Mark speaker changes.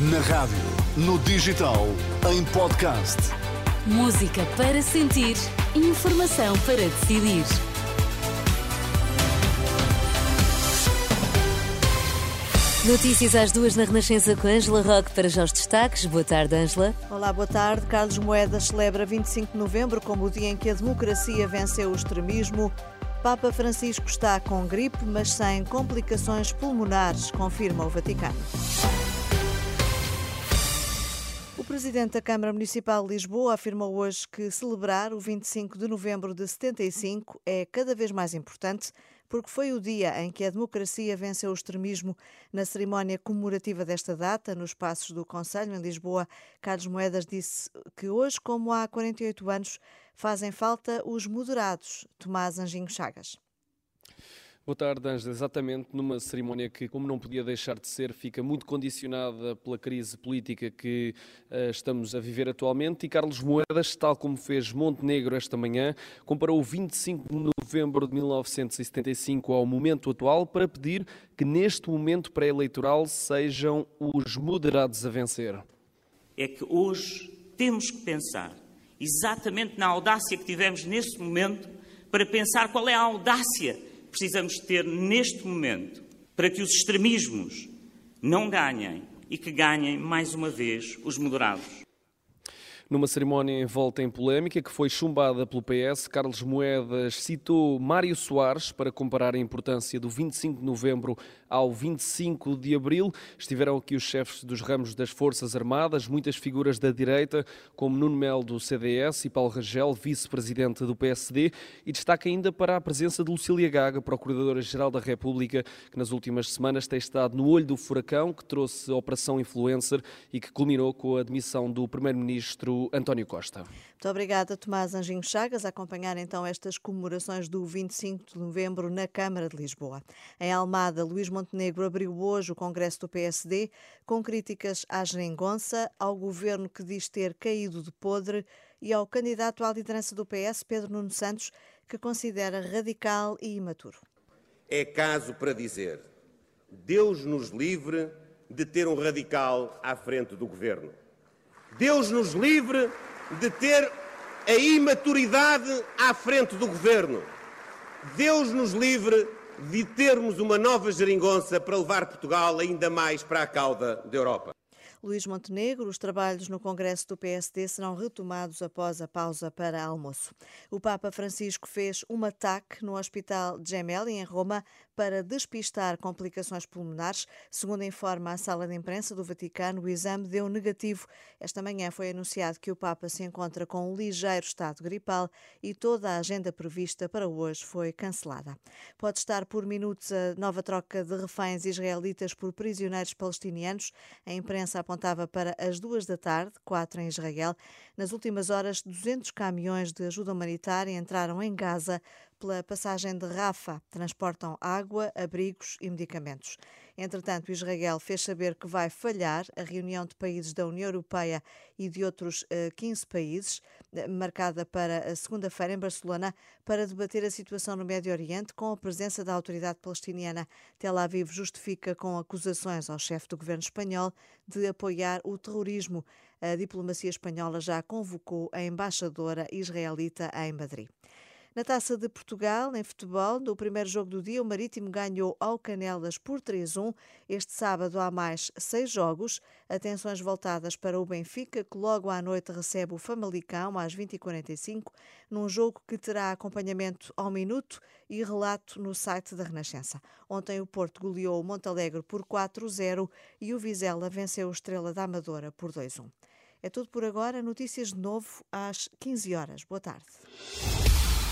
Speaker 1: Na rádio, no digital, em podcast.
Speaker 2: Música para sentir, informação para decidir. Notícias às duas na Renascença com Ângela Roque para já os destaques. Boa tarde, Ângela.
Speaker 3: Olá, boa tarde. Carlos Moedas celebra 25 de novembro como o dia em que a democracia venceu o extremismo. Papa Francisco está com gripe, mas sem complicações pulmonares, confirma o Vaticano. O presidente da Câmara Municipal de Lisboa afirmou hoje que celebrar o 25 de novembro de 75 é cada vez mais importante porque foi o dia em que a democracia venceu o extremismo. Na cerimónia comemorativa desta data, nos Passos do Conselho, em Lisboa, Carlos Moedas disse que hoje, como há 48 anos, fazem falta os moderados. Tomás Anjinho Chagas.
Speaker 4: Boa tarde, Ângela. Exatamente numa cerimónia que, como não podia deixar de ser, fica muito condicionada pela crise política que uh, estamos a viver atualmente. E Carlos Moedas, tal como fez Montenegro esta manhã, comparou o 25 de novembro de 1975 ao momento atual para pedir que neste momento pré-eleitoral sejam os moderados a vencer.
Speaker 5: É que hoje temos que pensar exatamente na audácia que tivemos neste momento para pensar qual é a audácia precisamos ter neste momento para que os extremismos não ganhem e que ganhem mais uma vez os moderados.
Speaker 4: Numa cerimónia envolta em polémica que foi chumbada pelo PS, Carlos Moedas citou Mário Soares para comparar a importância do 25 de novembro ao 25 de abril. Estiveram aqui os chefes dos ramos das Forças Armadas, muitas figuras da direita, como Nuno Melo do CDS e Paulo Rangel, vice-presidente do PSD, e destaca ainda para a presença de Lucília Gaga, Procuradora-Geral da República, que nas últimas semanas tem estado no olho do furacão, que trouxe a Operação Influencer e que culminou com a admissão do Primeiro-Ministro António Costa.
Speaker 3: Muito obrigada, Tomás Anjinho Chagas, a acompanhar então estas comemorações do 25 de novembro na Câmara de Lisboa. Em Almada, Luís Montenegro abriu hoje o Congresso do PSD com críticas à geringonça, ao governo que diz ter caído de podre e ao candidato à liderança do PS, Pedro Nuno Santos, que considera radical e imaturo.
Speaker 6: É caso para dizer: Deus nos livre de ter um radical à frente do governo. Deus nos livre de ter a imaturidade à frente do governo. Deus nos livre de termos uma nova geringonça para levar Portugal ainda mais para a cauda da Europa.
Speaker 3: Luís Montenegro, os trabalhos no Congresso do PSD serão retomados após a pausa para almoço. O Papa Francisco fez um ataque no Hospital Gemelli, em Roma, para despistar complicações pulmonares. Segundo informa a sala de imprensa do Vaticano, o exame deu negativo. Esta manhã foi anunciado que o Papa se encontra com um ligeiro estado gripal e toda a agenda prevista para hoje foi cancelada. Pode estar por minutos a nova troca de reféns israelitas por prisioneiros palestinianos. A imprensa apontava para as duas da tarde, quatro em Israel. Nas últimas horas, 200 caminhões de ajuda humanitária entraram em Gaza pela passagem de Rafa. Transportam água, abrigos e medicamentos. Entretanto, Israel fez saber que vai falhar a reunião de países da União Europeia e de outros 15 eh, países, eh, marcada para segunda-feira em Barcelona, para debater a situação no Médio Oriente com a presença da autoridade palestiniana. Tel Aviv justifica com acusações ao chefe do governo espanhol de apoiar o terrorismo. A diplomacia espanhola já convocou a embaixadora israelita em Madrid. Na Taça de Portugal, em futebol, no primeiro jogo do dia, o Marítimo ganhou ao Canelas por 3-1. Este sábado há mais seis jogos. Atenções voltadas para o Benfica, que logo à noite recebe o Famalicão às 20h45, num jogo que terá acompanhamento ao minuto e relato no site da Renascença. Ontem o Porto goleou o Montalegre por 4-0 e o Vizela venceu o Estrela da Amadora por 2-1. É tudo por agora. Notícias de novo às 15 horas. Boa tarde.